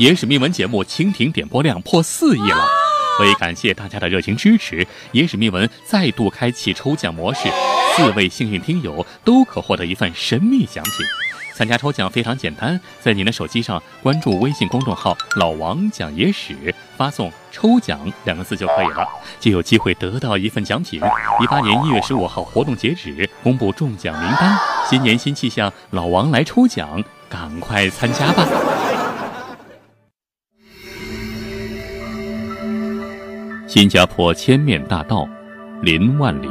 野史秘闻节目蜻蜓点播量破四亿了，为感谢大家的热情支持，野史秘闻再度开启抽奖模式，四位幸运听友都可获得一份神秘奖品。参加抽奖非常简单，在您的手机上关注微信公众号“老王讲野史”，发送“抽奖”两个字就可以了，就有机会得到一份奖品。一八年一月十五号活动截止，公布中奖名单。新年新气象，老王来抽奖，赶快参加吧！新加坡千面大盗林万林。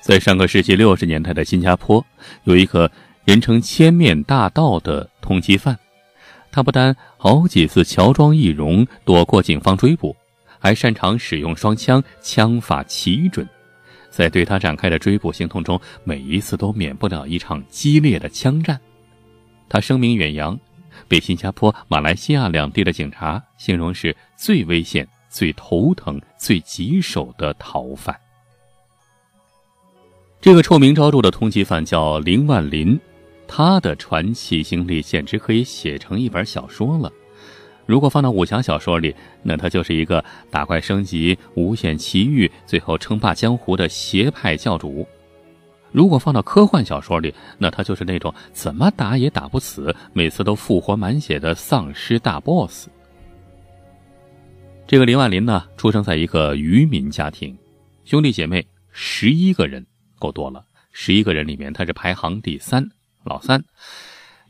在上个世纪六十年代的新加坡，有一个人称“千面大盗”的通缉犯。他不单好几次乔装易容躲过警方追捕，还擅长使用双枪，枪法奇准。在对他展开的追捕行动中，每一次都免不了一场激烈的枪战。他声名远扬，被新加坡、马来西亚两地的警察形容是最危险、最头疼、最棘手的逃犯。这个臭名昭著的通缉犯叫林万林，他的传奇经历简直可以写成一本小说了。如果放到武侠小说里，那他就是一个打怪升级、无限奇遇、最后称霸江湖的邪派教主；如果放到科幻小说里，那他就是那种怎么打也打不死、每次都复活满血的丧尸大 boss。这个林万林呢，出生在一个渔民家庭，兄弟姐妹十一个人。够多了，十一个人里面他是排行第三，老三。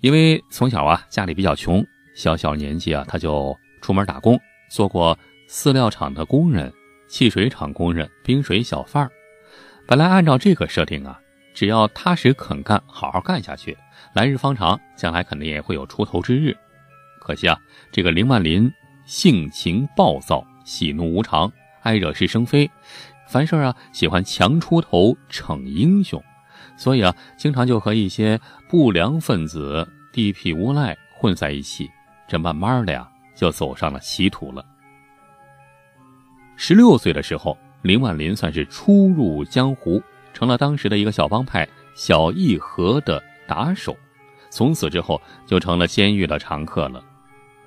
因为从小啊家里比较穷，小小年纪啊他就出门打工，做过饲料厂的工人、汽水厂工人、冰水小贩。本来按照这个设定啊，只要踏实肯干，好好干下去，来日方长，将来肯定也会有出头之日。可惜啊，这个林万林性情暴躁，喜怒无常，爱惹是生非。凡事啊，喜欢强出头逞英雄，所以啊，经常就和一些不良分子、地痞无赖混在一起。这慢慢的呀，就走上了歧途了。十六岁的时候，林万林算是初入江湖，成了当时的一个小帮派“小义和”的打手。从此之后，就成了监狱的常客了。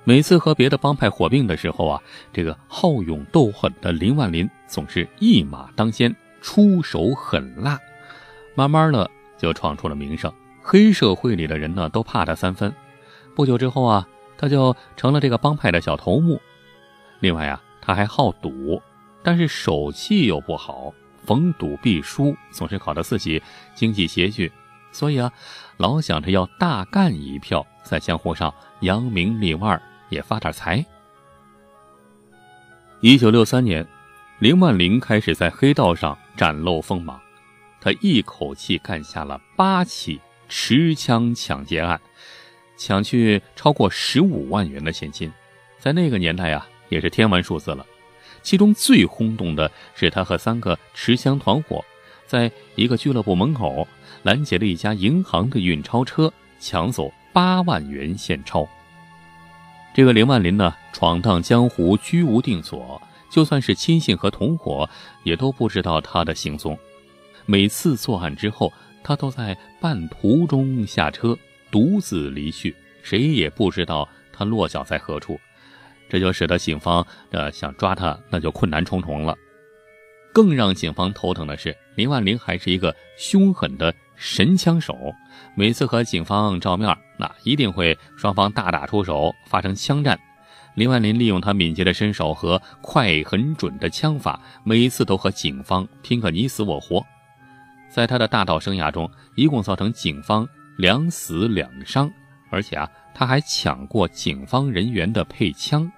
每次和别的帮派火并的时候啊，这个好勇斗狠的林万林总是一马当先，出手狠辣，慢慢的就闯出了名声。黑社会里的人呢都怕他三分。不久之后啊，他就成了这个帮派的小头目。另外啊，他还好赌，但是手气又不好，逢赌必输，总是搞得自己经济拮据，所以啊，老想着要大干一票，在江湖上扬名立万。也发点财。一九六三年，林万林开始在黑道上展露锋芒，他一口气干下了八起持枪抢劫案，抢去超过十五万元的现金，在那个年代啊，也是天文数字了。其中最轰动的是他和三个持枪团伙，在一个俱乐部门口拦截了一家银行的运钞车，抢走八万元现钞。这个林万林呢，闯荡江湖，居无定所，就算是亲信和同伙，也都不知道他的行踪。每次作案之后，他都在半途中下车，独自离去，谁也不知道他落脚在何处。这就使得警方呃想抓他，那就困难重重了。更让警方头疼的是，林万林还是一个凶狠的神枪手。每次和警方照面，那一定会双方大打出手，发生枪战。林万林利用他敏捷的身手和快很准的枪法，每一次都和警方拼个你死我活。在他的大盗生涯中，一共造成警方两死两伤，而且啊，他还抢过警方人员的配枪。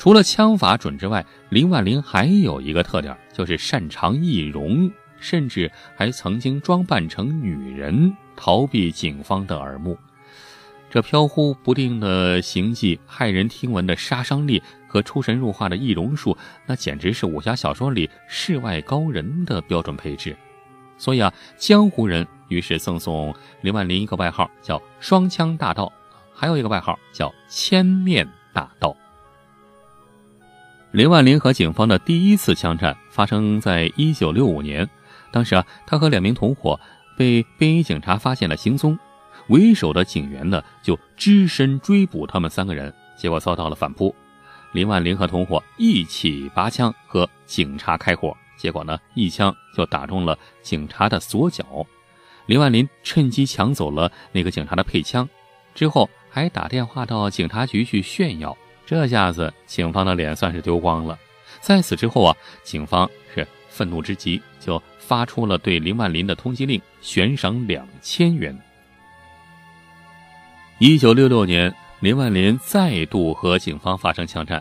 除了枪法准之外，林万林还有一个特点，就是擅长易容，甚至还曾经装扮成女人逃避警方的耳目。这飘忽不定的行迹、骇人听闻的杀伤力和出神入化的易容术，那简直是武侠小说里世外高人的标准配置。所以啊，江湖人于是赠送林万林一个外号，叫“双枪大盗”，还有一个外号叫“千面大盗”。林万林和警方的第一次枪战发生在一九六五年，当时啊，他和两名同伙被便衣警察发现了行踪，为首的警员呢就只身追捕他们三个人，结果遭到了反扑。林万林和同伙一起拔枪和警察开火，结果呢一枪就打中了警察的左脚。林万林趁机抢走了那个警察的配枪，之后还打电话到警察局去炫耀。这下子警方的脸算是丢光了。在此之后啊，警方是愤怒之极，就发出了对林万林的通缉令，悬赏两千元。一九六六年，林万林再度和警方发生枪战。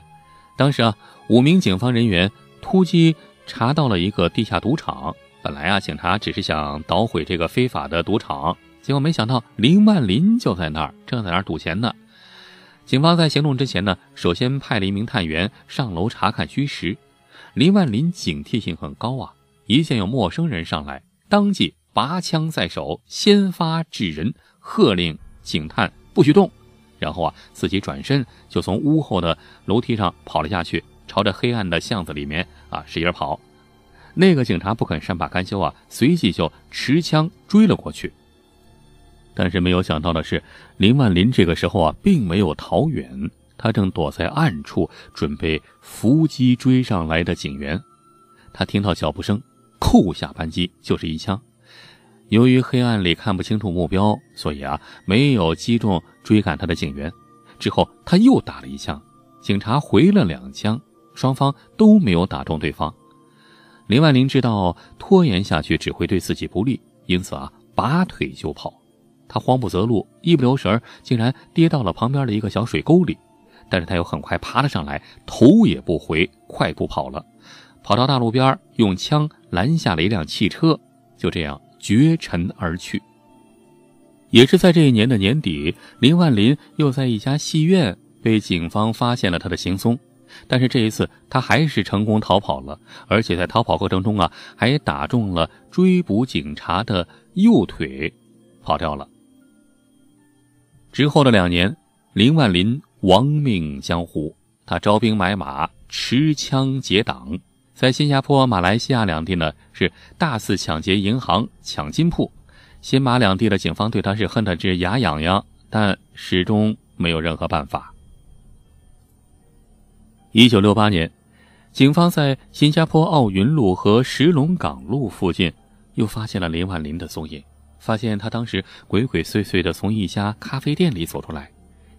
当时啊，五名警方人员突击查到了一个地下赌场。本来啊，警察只是想捣毁这个非法的赌场，结果没想到林万林就在那儿，正在那儿赌钱呢。警方在行动之前呢，首先派了一名探员上楼查看虚实。林万林警惕性很高啊，一见有陌生人上来，当即拔枪在手，先发制人，喝令警探不许动，然后啊，自己转身就从屋后的楼梯上跑了下去，朝着黑暗的巷子里面啊使劲跑。那个警察不肯善罢甘休啊，随即就持枪追了过去。但是没有想到的是，林万林这个时候啊，并没有逃远，他正躲在暗处，准备伏击追上来的警员。他听到脚步声，扣下扳机就是一枪。由于黑暗里看不清楚目标，所以啊，没有击中追赶他的警员。之后他又打了一枪，警察回了两枪，双方都没有打中对方。林万林知道拖延下去只会对自己不利，因此啊，拔腿就跑。他慌不择路，一不留神竟然跌到了旁边的一个小水沟里。但是他又很快爬了上来，头也不回，快步跑了，跑到大路边，用枪拦下了一辆汽车，就这样绝尘而去。也是在这一年的年底，林万林又在一家戏院被警方发现了他的行踪。但是这一次，他还是成功逃跑了，而且在逃跑过程中啊，还打中了追捕警察的右腿，跑掉了。之后的两年，林万林亡命江湖，他招兵买马，持枪结党，在新加坡、马来西亚两地呢是大肆抢劫银行、抢金铺。新马两地的警方对他是恨得直牙痒痒，但始终没有任何办法。一九六八年，警方在新加坡奥云路和石龙港路附近又发现了林万林的踪影，发现他当时鬼鬼祟祟的从一家咖啡店里走出来。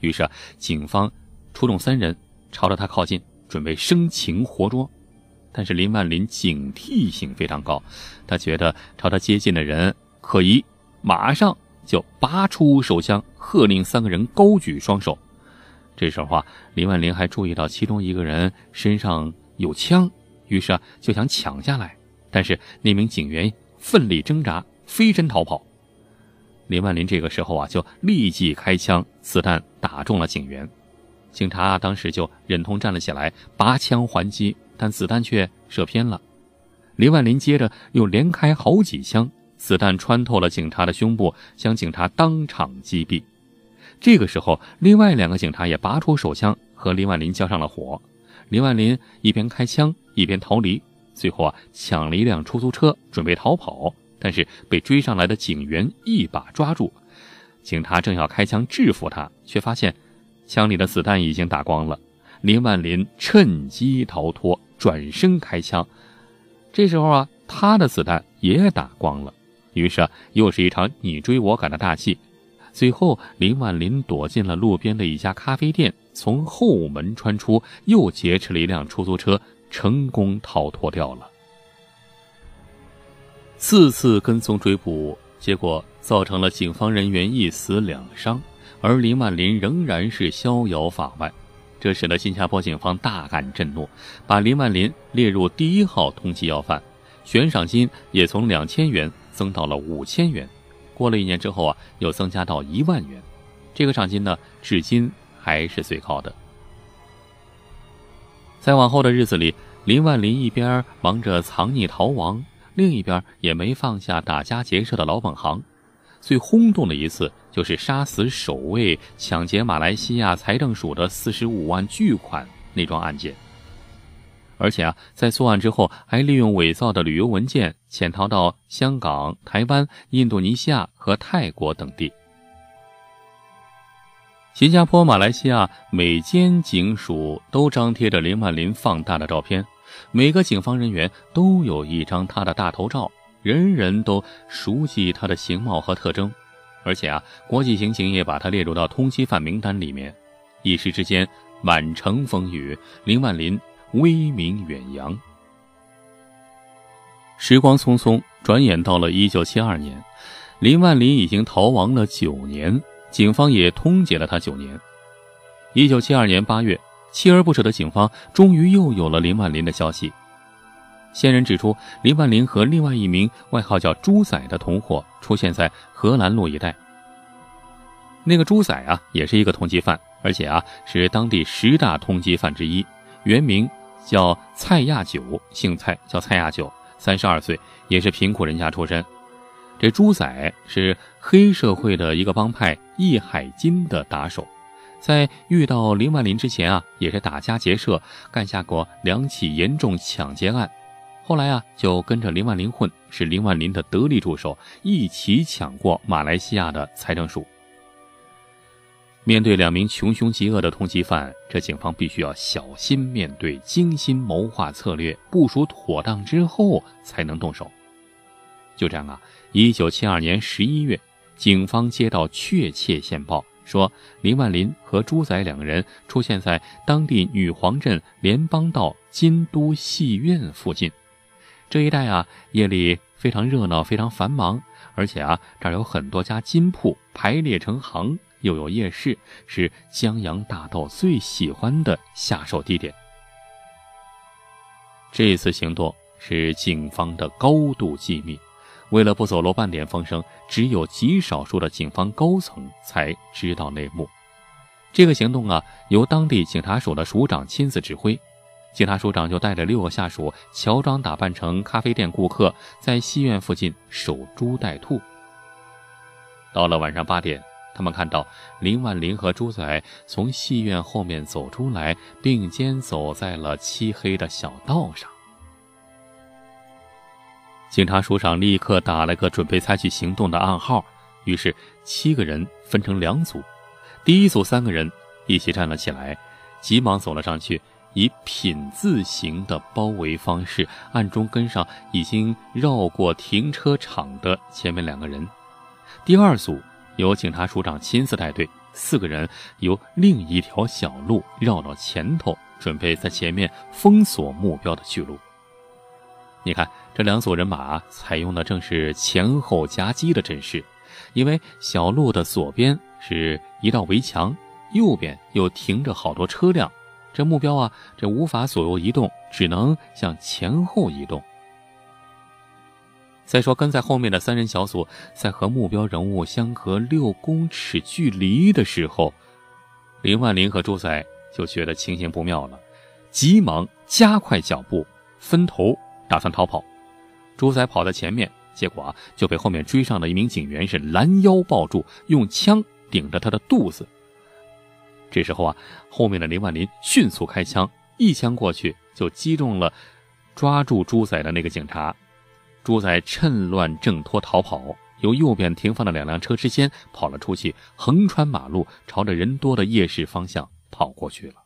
于是，警方出动三人朝着他靠近，准备生擒活捉。但是林万林警惕性非常高，他觉得朝他接近的人可疑，马上就拔出手枪，喝令三个人高举双手。这时候啊，林万林还注意到其中一个人身上有枪，于是啊就想抢下来，但是那名警员奋力挣扎，飞身逃跑。林万林这个时候啊就立即开枪，子弹打中了警员，警察当时就忍痛站了起来，拔枪还击，但子弹却射偏了。林万林接着又连开好几枪，子弹穿透了警察的胸部，将警察当场击毙。这个时候，另外两个警察也拔出手枪，和林万林交上了火。林万林一边开枪一边逃离，最后啊抢了一辆出租车，准备逃跑，但是被追上来的警员一把抓住。警察正要开枪制服他，却发现枪里的子弹已经打光了。林万林趁机逃脱，转身开枪。这时候啊，他的子弹也打光了。于是啊，又是一场你追我赶的大戏。最后，林万林躲进了路边的一家咖啡店，从后门穿出，又劫持了一辆出租车，成功逃脱掉了。四次跟踪追捕，结果造成了警方人员一死两伤，而林万林仍然是逍遥法外，这使得新加坡警方大感震怒，把林万林列入第一号通缉要犯，悬赏金也从两千元增到了五千元。过了一年之后啊，又增加到一万元，这个赏金呢，至今还是最高的。在往后的日子里，林万林一边忙着藏匿逃亡，另一边也没放下打家劫舍的老本行。最轰动的一次，就是杀死首位抢劫马来西亚财政署的四十五万巨款那桩案件。而且啊，在作案之后，还利用伪造的旅游文件潜逃到香港、台湾、印度尼西亚和泰国等地。新加坡、马来西亚每间警署都张贴着林万林放大的照片，每个警方人员都有一张他的大头照，人人都熟悉他的形貌和特征。而且啊，国际刑警也把他列入到通缉犯名单里面。一时之间，满城风雨，林万林威名远扬。时光匆匆，转眼到了一九七二年，林万林已经逃亡了九年，警方也通缉了他九年。一九七二年八月，锲而不舍的警方终于又有了林万林的消息。线人指出，林万林和另外一名外号叫“猪仔”的同伙出现在荷兰路一带。那个猪仔啊，也是一个通缉犯，而且啊是当地十大通缉犯之一。原名叫蔡亚九，姓蔡，叫蔡亚九，三十二岁，也是贫苦人家出身。这猪仔是黑社会的一个帮派“易海金”的打手，在遇到林万林之前啊，也是打家劫舍，干下过两起严重抢劫案。后来啊，就跟着林万林混，是林万林的得力助手，一起抢过马来西亚的财政署。面对两名穷凶极恶的通缉犯，这警方必须要小心面对，精心谋划策略，部署妥当之后才能动手。就这样啊，一九七二年十一月，警方接到确切线报，说林万林和朱仔两个人出现在当地女皇镇联邦道金都戏院附近。这一带啊，夜里非常热闹，非常繁忙，而且啊，这儿有很多家金铺排列成行，又有夜市，是江洋大盗最喜欢的下手地点。这次行动是警方的高度机密，为了不走漏半点风声，只有极少数的警方高层才知道内幕。这个行动啊，由当地警察署的署长亲自指挥。警察署长就带着六个下属，乔装打扮成咖啡店顾客，在戏院附近守株待兔。到了晚上八点，他们看到林万林和朱仔从戏院后面走出来，并肩走在了漆黑的小道上。警察署长立刻打了个准备采取行动的暗号，于是七个人分成两组，第一组三个人一起站了起来，急忙走了上去。以品字形的包围方式，暗中跟上已经绕过停车场的前面两个人。第二组由警察署长亲自带队，四个人由另一条小路绕到前头，准备在前面封锁目标的去路。你看，这两组人马采用的正是前后夹击的阵势，因为小路的左边是一道围墙，右边又停着好多车辆。这目标啊，这无法左右移动，只能向前后移动。再说跟在后面的三人小组，在和目标人物相隔六公尺距离的时候，林万林和朱仔就觉得情形不妙了，急忙加快脚步，分头打算逃跑。朱仔跑在前面，结果啊就被后面追上的一名警员是拦腰抱住，用枪顶着他的肚子。这时候啊，后面的林万林迅速开枪，一枪过去就击中了抓住猪仔的那个警察。猪仔趁乱挣脱逃跑，由右边停放的两辆车之间跑了出去，横穿马路，朝着人多的夜市方向跑过去了。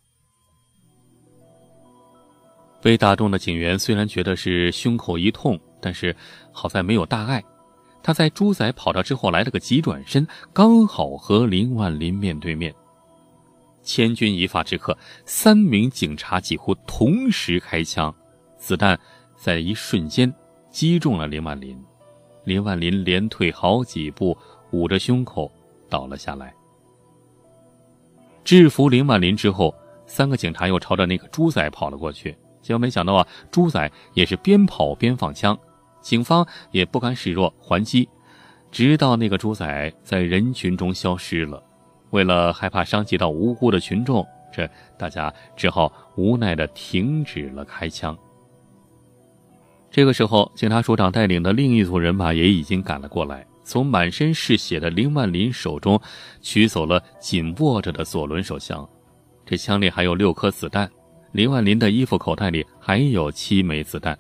被打中的警员虽然觉得是胸口一痛，但是好在没有大碍。他在猪仔跑掉之后来了个急转身，刚好和林万林面对面。千钧一发之刻，三名警察几乎同时开枪，子弹在一瞬间击中了林万林。林万林连退好几步，捂着胸口倒了下来。制服林万林之后，三个警察又朝着那个猪仔跑了过去。结果没想到啊，猪仔也是边跑边放枪，警方也不甘示弱还击，直到那个猪仔在人群中消失了。为了害怕伤及到无辜的群众，这大家只好无奈地停止了开枪。这个时候，警察署长带领的另一组人马也已经赶了过来，从满身是血的林万林手中取走了紧握着的左轮手枪，这枪里还有六颗子弹。林万林的衣服口袋里还有七枚子弹。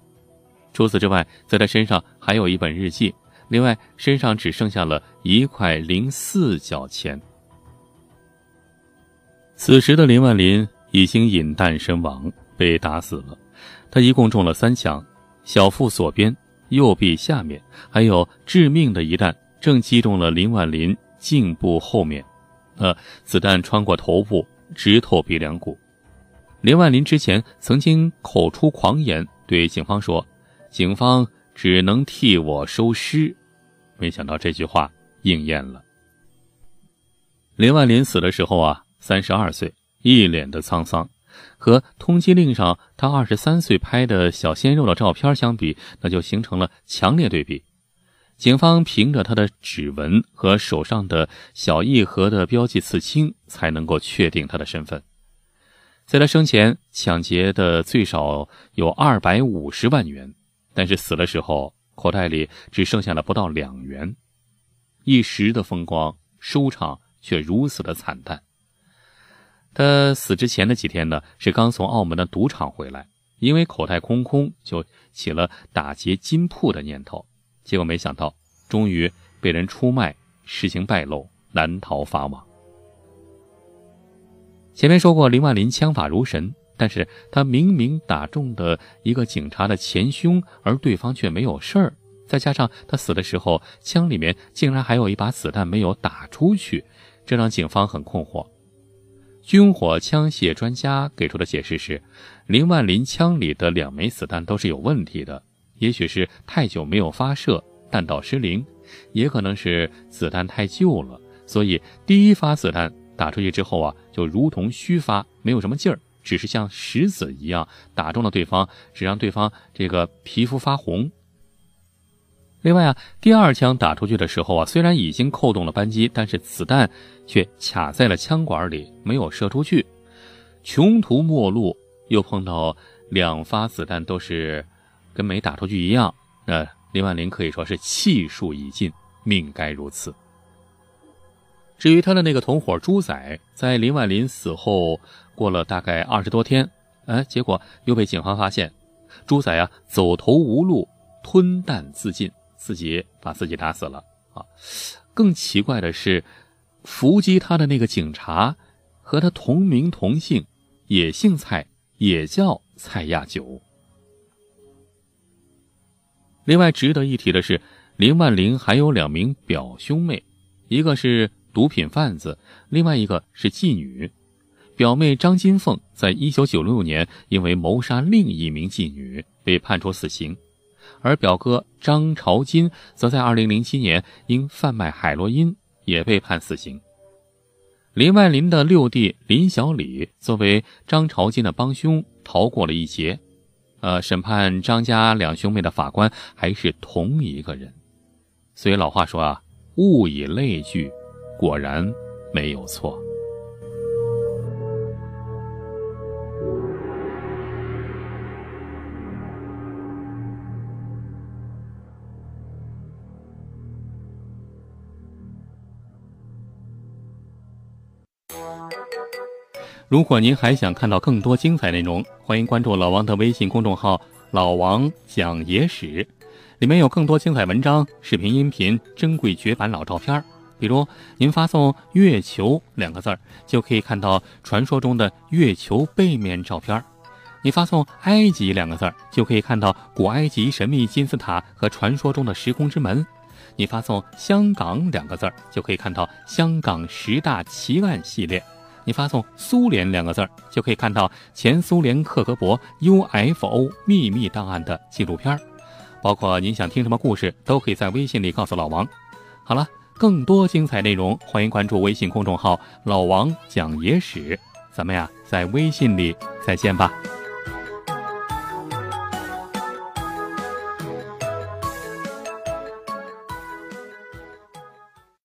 除此之外，在他身上还有一本日记，另外身上只剩下了一块零四角钱。此时的林万林已经饮弹身亡，被打死了。他一共中了三枪，小腹左边、右臂下面，还有致命的一弹，正击中了林万林颈部后面。呃，子弹穿过头部，直透鼻梁骨。林万林之前曾经口出狂言，对警方说：“警方只能替我收尸。”没想到这句话应验了。林万林死的时候啊，三十二岁，一脸的沧桑，和通缉令上他二十三岁拍的小鲜肉的照片相比，那就形成了强烈对比。警方凭着他的指纹和手上的小一盒的标记刺青，才能够确定他的身份。在他生前抢劫的最少有二百五十万元，但是死的时候口袋里只剩下了不到两元，一时的风光收场却如此的惨淡。他死之前的几天呢，是刚从澳门的赌场回来，因为口袋空空，就起了打劫金铺的念头。结果没想到，终于被人出卖，事情败露，难逃法网。前面说过，林万林枪法如神，但是他明明打中的一个警察的前胸，而对方却没有事儿。再加上他死的时候，枪里面竟然还有一把子弹没有打出去，这让警方很困惑。军火枪械专家给出的解释是，林万林枪里的两枚子弹都是有问题的。也许是太久没有发射，弹道失灵；也可能是子弹太旧了，所以第一发子弹打出去之后啊，就如同虚发，没有什么劲儿，只是像石子一样打中了对方，只让对方这个皮肤发红。另外啊，第二枪打出去的时候啊，虽然已经扣动了扳机，但是子弹却卡在了枪管里，没有射出去。穷途末路，又碰到两发子弹都是。跟没打出去一样，那林万林可以说是气数已尽，命该如此。至于他的那个同伙朱仔，在林万林死后过了大概二十多天，哎，结果又被警方发现，朱仔啊走投无路，吞弹自尽，自己把自己打死了啊。更奇怪的是，伏击他的那个警察和他同名同姓，也姓蔡，也叫蔡亚九。另外值得一提的是，林万林还有两名表兄妹，一个是毒品贩子，另外一个是妓女。表妹张金凤在一九九六年因为谋杀另一名妓女被判处死刑，而表哥张朝金则在二零零七年因贩卖海洛因也被判死刑。林万林的六弟林小李作为张朝金的帮凶，逃过了一劫。呃，审判张家两兄妹的法官还是同一个人，所以老话说啊，物以类聚，果然没有错。如果您还想看到更多精彩内容，欢迎关注老王的微信公众号“老王讲野史”，里面有更多精彩文章、视频、音频、珍贵绝版老照片。比如，您发送“月球”两个字儿，就可以看到传说中的月球背面照片；你发送“埃及”两个字儿，就可以看到古埃及神秘金字塔和传说中的时空之门；你发送“香港”两个字儿，就可以看到香港十大奇案系列。你发送“苏联”两个字儿，就可以看到前苏联克格勃 UFO 秘密档案的纪录片儿，包括您想听什么故事，都可以在微信里告诉老王。好了，更多精彩内容，欢迎关注微信公众号“老王讲野史”。咱们呀，在微信里再见吧。